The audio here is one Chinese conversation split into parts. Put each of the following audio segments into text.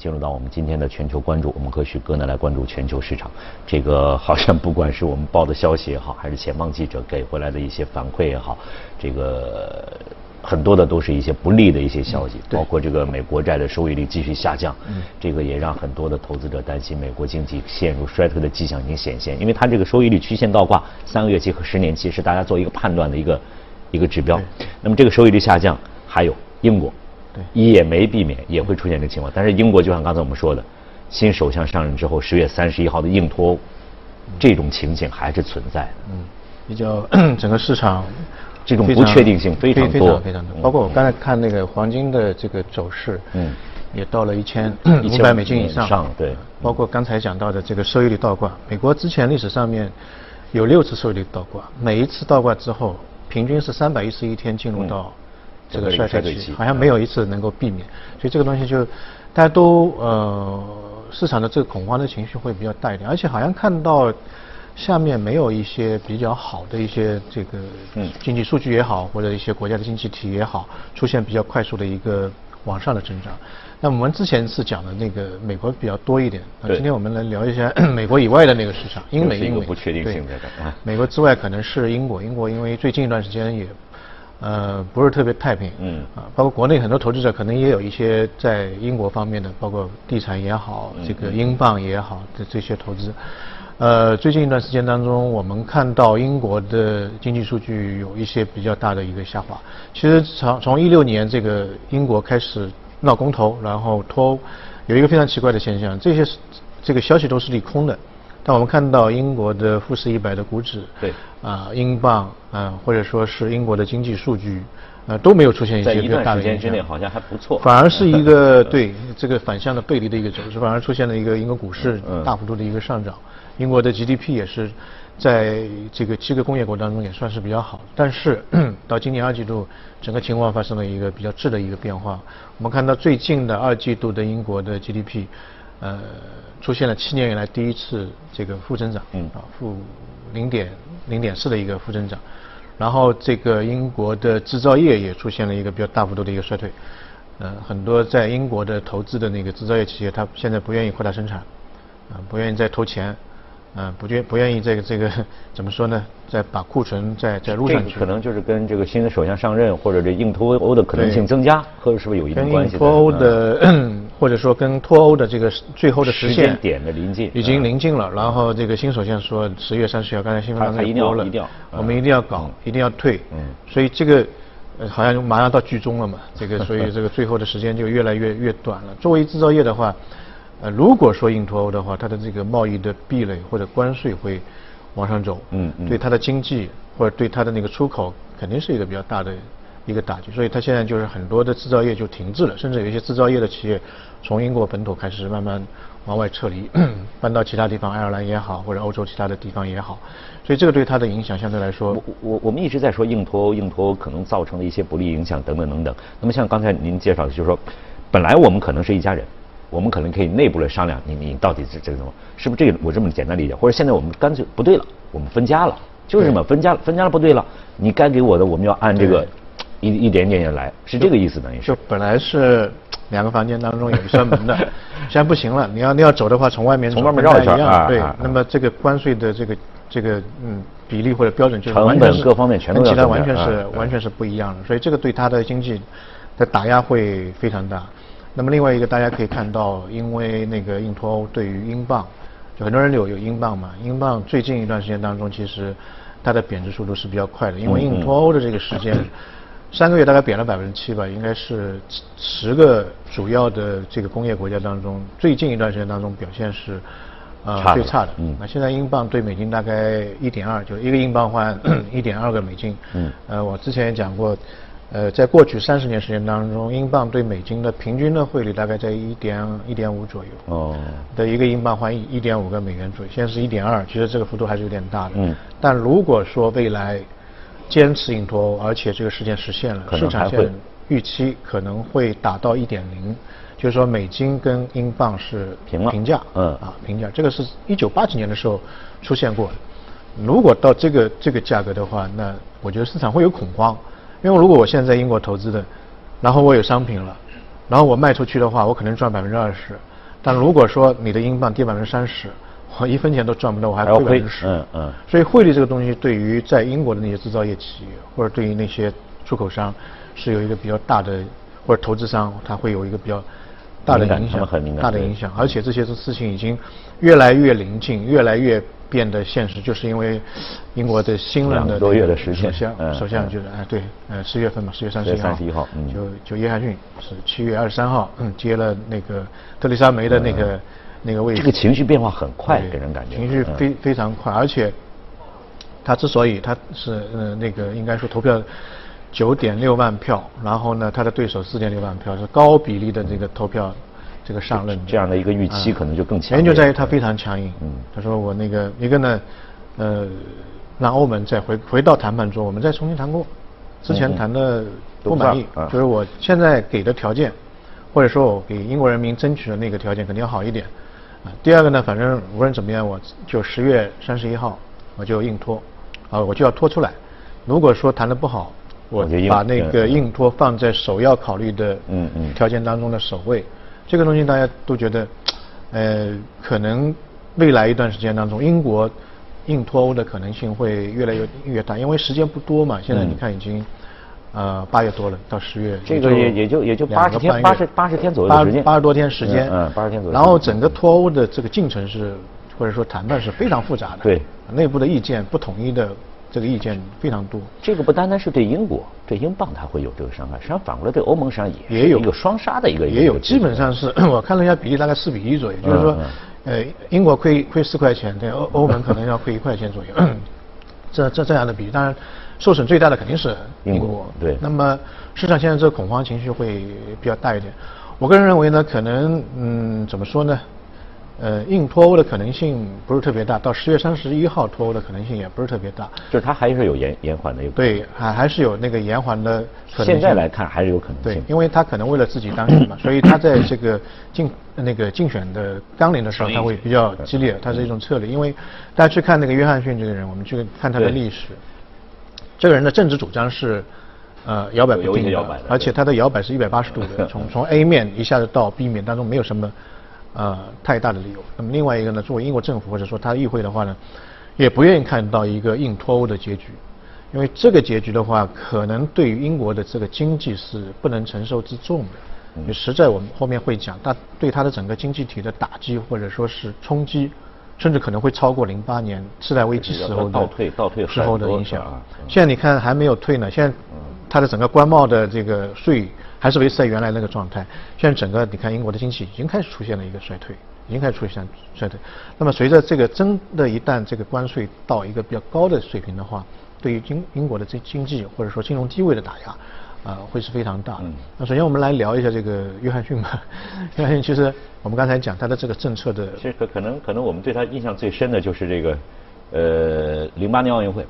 进入到我们今天的全球关注，我们和许哥呢来关注全球市场。这个好像不管是我们报的消息也好，还是前方记者给回来的一些反馈也好，这个。很多的都是一些不利的一些消息，包括这个美国债的收益率继续下降，这个也让很多的投资者担心美国经济陷入衰退的迹象已经显现。因为它这个收益率曲线倒挂，三个月期和十年期是大家做一个判断的一个一个指标。那么这个收益率下降，还有英国，也没避免也会出现这个情况。但是英国就像刚才我们说的，新首相上任之后，十月三十一号的硬脱欧，这种情形还是存在的。嗯，比较 整个市场。这种不确定性非常多，非常多。包括我刚才看那个黄金的这个走势，嗯，也到了一千五百美金以上。对。包括刚才讲到的这个收益率倒挂，美国之前历史上面有六次收益率倒挂，每一次倒挂之后，平均是三百一十一天进入到这个衰退期，好像没有一次能够避免。所以这个东西就大家都呃市场的这个恐慌的情绪会比较大一点，而且好像看到。下面没有一些比较好的一些这个经济数据也好，或者一些国家的经济体也好，出现比较快速的一个往上的增长。那我们之前是讲的那个美国比较多一点，那今天我们来聊一下 美国以外的那个市场，英美英美。不确定性在这美国之外可能是英国，英国因为最近一段时间也呃不是特别太平，嗯啊，包括国内很多投资者可能也有一些在英国方面的，包括地产也好，这个英镑也好的这些投资。呃，最近一段时间当中，我们看到英国的经济数据有一些比较大的一个下滑。其实从从一六年这个英国开始闹公投，然后脱欧，有一个非常奇怪的现象，这些这个消息都是利空的。但我们看到英国的富时一百的股指，对，啊，英镑，啊，或者说是英国的经济数据，呃，都没有出现一些比较大的时间之内好像还不错。反而是一个 对这个反向的背离的一个走势，反而出现了一个英国股市大幅度的一个上涨。英国的 GDP 也是在这个七个工业国当中也算是比较好，但是 到今年二季度，整个情况发生了一个比较质的一个变化。我们看到最近的二季度的英国的 GDP，呃，出现了七年以来第一次这个负增长，嗯啊，负零点零点四的一个负增长。然后这个英国的制造业也出现了一个比较大幅度的一个衰退，呃，很多在英国的投资的那个制造业企业，它现在不愿意扩大生产，啊，不愿意再投钱。嗯，不愿不愿意这个这个怎么说呢？再把库存再再入上去，可能就是跟这个新的首相上任或者这硬脱欧的可能性增加，或者是不是有一定关系？脱欧的，或者说跟脱欧的这个最后的实现点的临近，已经临近了。然后这个新首相说十月三十号，刚才新闻当中说了，我们一定要搞，一定要退。嗯，所以这个好像马上到剧终了嘛。这个所以这个最后的时间就越来越越短了。作为制造业的话。呃，如果说硬脱欧的话，它的这个贸易的壁垒或者关税会往上走，嗯嗯，对它的经济或者对它的那个出口肯定是一个比较大的一个打击，所以它现在就是很多的制造业就停滞了，甚至有一些制造业的企业从英国本土开始慢慢往外撤离，搬到其他地方，爱尔兰也好，或者欧洲其他的地方也好，所以这个对它的影响相对来说，我我我们一直在说硬脱欧，硬脱欧可能造成的一些不利影响等等等等。那么像刚才您介绍的，就是说，本来我们可能是一家人。我们可能可以内部来商量，你你到底是这个什么？是不是这个？我这么简单理解，或者现在我们干脆不对了，我们分家了，就是什么分家了，分家了不对了，你该给我的我们要按这个一一点点也来，是这个意思等于是。就本来是两个房间当中有一扇门的，现在不行了，你要你要走的话，从外面从外面绕一圈啊。对，那么这个关税的这个这个嗯比例或者标准就成本各方面全都跟其他完全是完全是不一样的，所以这个对它的经济的打压会非常大。那么另外一个大家可以看到，因为那个硬脱欧对于英镑，就很多人有有英镑嘛，英镑最近一段时间当中，其实它的贬值速度是比较快的，因为硬脱欧的这个时间，三个月大概贬了百分之七吧，应该是十个主要的这个工业国家当中，最近一段时间当中表现是呃最差的。嗯。那现在英镑对美金大概一点二，就一个英镑换一点二个美金。嗯。呃，我之前也讲过。呃，在过去三十年时间当中，英镑对美金的平均的汇率大概在一点一点五左右。哦。的一个英镑换一一点五个美元左右，现在是一点二，其实这个幅度还是有点大的。嗯。但如果说未来坚持硬脱欧，而且这个事件实现了，市场现预期可能会达到一点零，就是说美金跟英镑是平了平价。嗯。啊，平价，这个是一九八几年的时候出现过的。如果到这个这个价格的话，那我觉得市场会有恐慌。因为如果我现在在英国投资的，然后我有商品了，然后我卖出去的话，我可能赚百分之二十。但如果说你的英镑跌百分之三十，我一分钱都赚不到，我还还要亏亏百分之十。嗯嗯所以汇率这个东西对于在英国的那些制造业企业，或者对于那些出口商，是有一个比较大的，或者投资商，它会有一个比较大的影响很大的影响。而且这些事情已经越来越临近，越来越变得现实，就是因为英国的新任的多月的时间首相，嗯首相嗯就是哎对，呃十月份嘛，十月三十一10号，月31号嗯就就约翰逊是七月二十三号，嗯，接了那个特蕾莎梅的那个那个位置。这个情绪变化很快，给人感觉。嗯情绪非非常快，而且他之所以他是呃那个应该说投票九点六万票，然后呢他的对手四点六万票，是高比例的这个投票这个上任这样的一个预期啊可能就更强原因就在于他非常强硬。嗯。他说我那个一个呢，呃，让欧盟再回回到谈判桌，我们再重新谈过，之前谈的不不满意就是我现在给的条件，或者说我给英国人民争取的那个条件肯定要好一点。啊，第二个呢，反正无论怎么样，我就十月三十一号我就硬拖，啊，我就要拖出来。如果说谈的不好，我把那个嗯硬拖放在首要考虑的嗯嗯条件当中的首位。这个东西大家都觉得，呃，可能未来一段时间当中，英国硬脱欧的可能性会越来越越大，因为时间不多嘛。现在你嗯看已经。呃，八月多了，到十月，这个也也就也就八十天八十八十天左右的时间。八十多天时间，嗯嗯80天左右然后整个脱欧的这个进程是，或者说谈判是非常复杂的，对，内部的意见不统一的这个意见非常多。这个不单单是对英国，对英镑它会有这个伤害，实际上反过来对欧盟实际上也也有。一个双杀的一个也有，基本上是 我看了一下比例，大概四比一左右，就是说嗯，呃，英国亏亏四块钱，对欧欧盟可能要亏一块钱左右，这这这样的比例，当然受损最大的肯定是英英国国。对那么市场现在这个恐慌情绪会比较大一点。我个人认为呢，可能嗯怎么说呢？呃，硬脱欧的可能性不是特别大，到十月三十一号脱欧的可能性也不是特别大。就是它还是有延延缓的。对，还还是有那个延缓的可能性。现在来看还是有可能性对，。因为他可能为了自己当选嘛，所以他在这个竞那个竞选的纲领的时候，他会比较激烈，他是一种策略。因为大家去看那个约翰逊这个人，我们去看他的历史，这个人的政治主张是。呃，摇摆不定的，摇摆的而且他的摇摆是一百八十度的，从从 A 面一下子到 B 面当中没有什么呃太大的理由。那么另外一个呢，作为英国政府或者说他的议会的话呢，也不愿意看到一个硬脱欧的结局，因为这个结局的话，可能对于英国的这个经济是不能承受之重的。就实在我们后面会讲，它对它的整个经济体的打击或者说是冲击，甚至可能会超过零八年次贷危机时候的倒退倒退时候的影响。现在你看还没有退呢，现在它的整个官贸的这个税还是维持在原来那个状态。现在整个你看英国的经济已经开始出现了一个衰退，已经开始出现衰退。那么随着这个真的一旦这个关税到一个比较高的水平的话，对于英英国的这经济或者说金融地位的打压，啊、会是非常大的。嗯那首先我们来聊一下这个约翰逊吧。约翰逊其实我们刚才讲他的这个政策的其实可可能可能我们对他印象最深的就是这个，呃，零八年奥运会，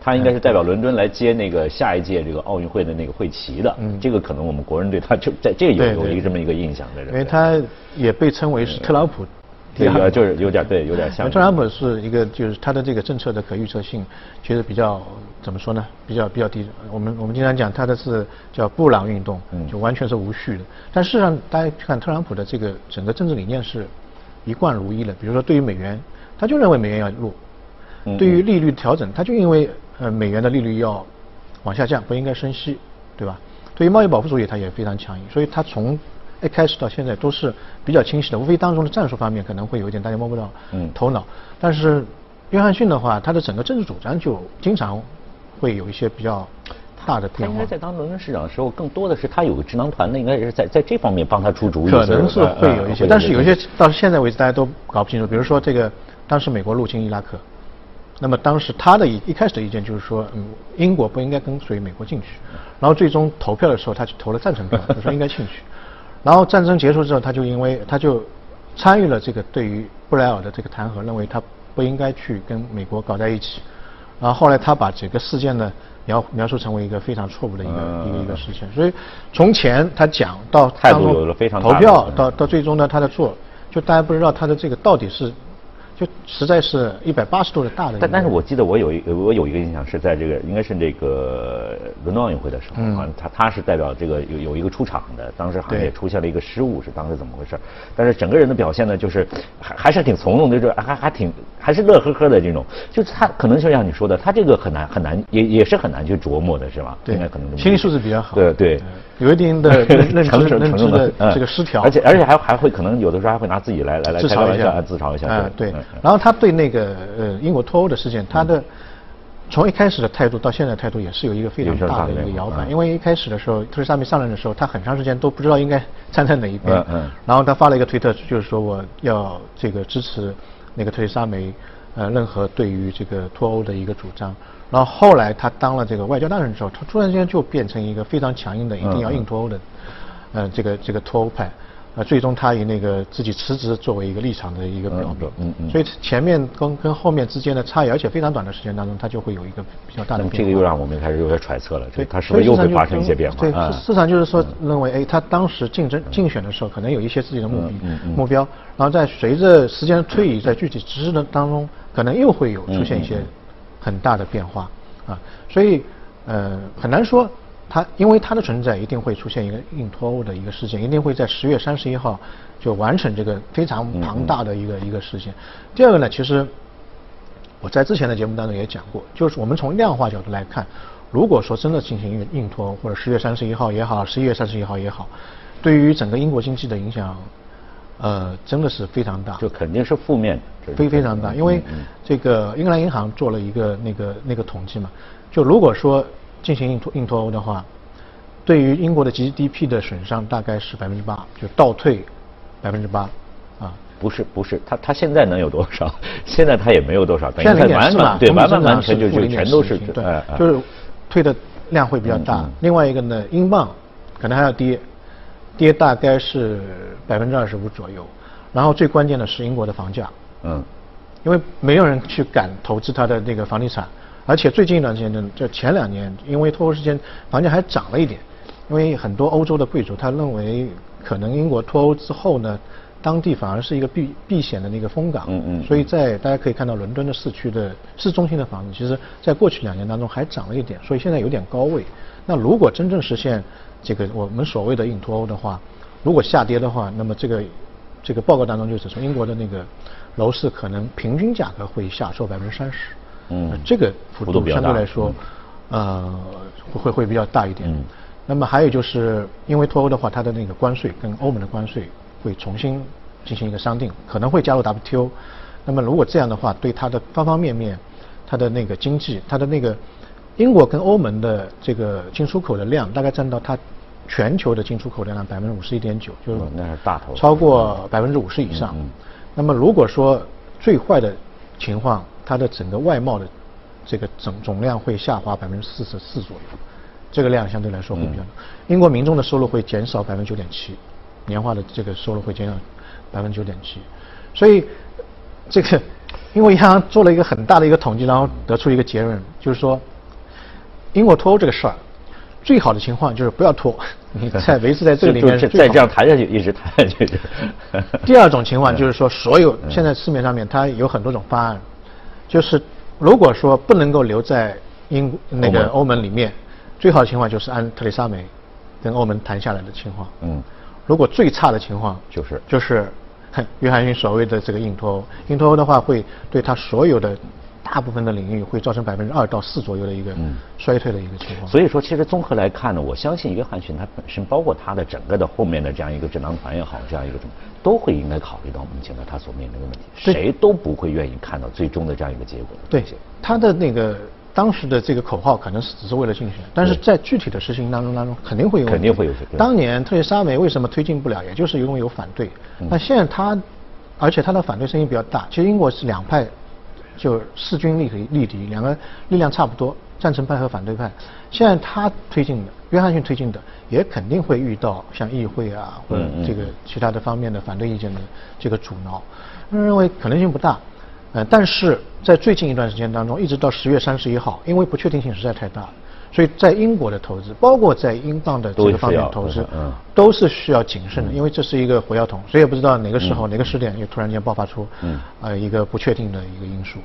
他应该是代表伦敦来接那个下一届这个奥运会的那个会旗的。嗯这个可能我们国人对他就在这个有有一个这么一个印象在这。因为他也被称为是特朗普第对二个，就是有点对有点像特朗普是一个就是他的这个政策的可预测性其实比较怎么说呢？比较比较低。我们我们经常讲他的是叫布朗运动嗯，就完全是无序的。但事实上，大家看特朗普的这个整个政治理念是一贯如一的。比如说对于美元，他就认为美元要落；嗯对于利率调整，他就因为呃美元的利率要往下降，不应该升息，对吧？对于贸易保护主义，他也非常强硬，所以他从一开始到现在都是比较清晰的，无非当中的战术方面可能会有一点大家摸不到嗯头脑，但是约翰逊的话，他的整个政治主张就经常会有一些比较大的变化他应该。在当伦敦市长的时候，更多的是他有个智囊团的，应该是在在这方面帮他出主意。可能是呃会有一些，但是有一些到现在为止大家都搞不清楚。比如说这个，当时美国入侵伊拉克，那么当时他的一一开始的意见就是说，嗯，英国不应该跟随美国进去，然后最终投票的时候他去投了赞成票，就说应该进去。然后战争结束之后，他就因为他就参与了这个对于布莱尔的这个弹劾，认为他不应该去跟美国搞在一起。然后后来他把整个事件呢描描述成为一个非常错误的一个、嗯一个一个事件，所以从前他讲到态度当中有了非常大的投票嗯到到最终呢他的做，就大家不知道他的这个到底是就实在是一百八十度的大的。但但是我记得我有一我有一个印象是在这个应该是这个伦敦奥运会的时候啊，他他是代表这个有有一个出场的，当时好像也出现了一个失误，是当时怎么回事？但是整个人的表现呢，就是还还是挺从容的，就还还挺还是乐呵呵的这种。就是他可能就像你说的，他这个很难很难，也也是很难去琢磨的，是吧？对，应该可能心理素质比较好。对对，有一定的认知认知的这个失调，而且而且还还会可能有的时候还会拿自己来来来自嘲一下，自嘲一下。啊，对。然后他对那个呃英国脱欧的事件，他的从一开始的态度到现在态度也是有一个非常大的一个摇摆。因为一开始的时候，特蕾莎梅上任的时候，他很长时间都不知道应该 站在哪一边。嗯嗯。然后他发了一个推特，就是说我要这个支持那个特蕾莎梅，呃，任何对于这个脱欧的一个主张。然后后来他当了这个外交大臣之后，他突然间就变成一个非常强硬的，一定要硬脱欧的，呃，这个这个脱欧派。啊，最终他以那个自己辞职作为一个立场的一个表明，嗯嗯，所以前面跟跟后面之间的差异，而且非常短的时间当中，他就会有一个比较大的变化。这个又让我们开始有些揣测了，对，他是不是又会发生一些变化？对，市场就是说认为，哎，他当时竞争竞选的时候，可能有一些自己的目的目标，然后在随着时间推移，在具体实施的当中，可能又会有出现一些很大的变化啊，所以呃很难说。它因为它的存在，一定会出现一个硬脱欧的一个事件，一定会在十月三十一号就完成这个非常庞大的一个一个事件。第二个呢，其实我在之前的节目当中也讲过，就是我们从量化角度来看，如果说真的进行硬硬脱欧，或者十月三十一号也好，十一月三十一号也好，对于整个英国经济的影响，呃，真的是非常大。就肯定是负面，非非常大，因为这个英格兰银行做了一个那个那个统计嘛，就如果说。进行硬脱硬脱欧的话，对于英国的 GDP 的损伤大概是百分之八，就倒退百分之八，啊，不是不是，它它现在能有多少？现在它也没有多少，现在零点四嘛，对，完完完全就就全都是对，就是退的量会比较大。另外一个呢，英镑可能还要跌，跌大概是百分之二十五左右。然后最关键的是英国的房价，嗯，因为没有人去敢投资他的那个房地产。而且最近一段时间呢，就前两年，因为脱欧时间，房价还涨了一点。因为很多欧洲的贵族他认为，可能英国脱欧之后呢，当地反而是一个避避险的那个风港。嗯嗯。所以在大家可以看到，伦敦的市区的市中心的房子，其实在过去两年当中还涨了一点，所以现在有点高位。那如果真正实现这个我们所谓的硬脱欧的话，如果下跌的话，那么这个这个报告当中就指出英国的那个楼市可能平均价格会下挫百分之三十。嗯，这个幅度相对来说，呃，会会比较大一点。嗯。那么还有就是因为脱欧的话，它的那个关税跟欧盟的关税会重新进行一个商定，可能会加入 WTO。那么如果这样的话，对它的方方面面，它的那个经济，它的那个英国跟欧盟的这个进出口的量，大概占到它全球的进出口量百分之五十一点九，就是那是大头，超过百分之五十以上。嗯。那么如果说最坏的情况，它的整个外贸的这个总总量会下滑百分之四十四左右，这个量相对来说会比较。英国民众的收入会减少百分之九点七，年化的这个收入会减少百分之九点七，所以这个英国银行做了一个很大的一个统计，然后得出一个结论，就是说英国脱欧这个事儿，最好的情况就是不要拖，你在维持在这个里面是再这样谈下去，一直谈下去。第二种情况就是说，所有现在市面上面它有很多种方案。就是如果说不能够留在英那个欧盟里面，最好的情况就是按特蕾莎梅跟欧盟谈下来的情况。嗯。如果最差的情况就是就是 约翰逊所谓的这个硬脱欧，硬脱欧的话会对他所有的。大部分的领域会造成百分之二到四左右的一个衰退的一个情况。所以说，其实综合来看呢，我相信约翰逊他本身，包括他的整个的后面的这样一个智囊团也好，这样一个什么，都会应该考虑到目前的他所面临的问题。谁都不会愿意看到最终的这样一个结果。对，他的那个当时的这个口号可能是只是为了竞选，但是在具体的实行当中当中肯定会有。肯定会有。当年特蕾莎梅为什么推进不了？也就是因为有反对。那现在他，而且他的反对声音比较大。其实英国是两派。就势均力敌，力敌两个力量差不多，赞成派和反对派。现在他推进的，约翰逊推进的，也肯定会遇到像议会啊或者这个其他的方面的反对意见的这个阻挠。认为可能性不大，呃，但是在最近一段时间当中，一直到十月三十一号，因为不确定性实在太大，所以在英国的投资，包括在英镑的这个方面投资，嗯，都是需要谨慎的，因为这是一个火药桶，谁也不知道哪个时候、哪个时点又突然间爆发出，嗯，呃，一个不确定的一个因素。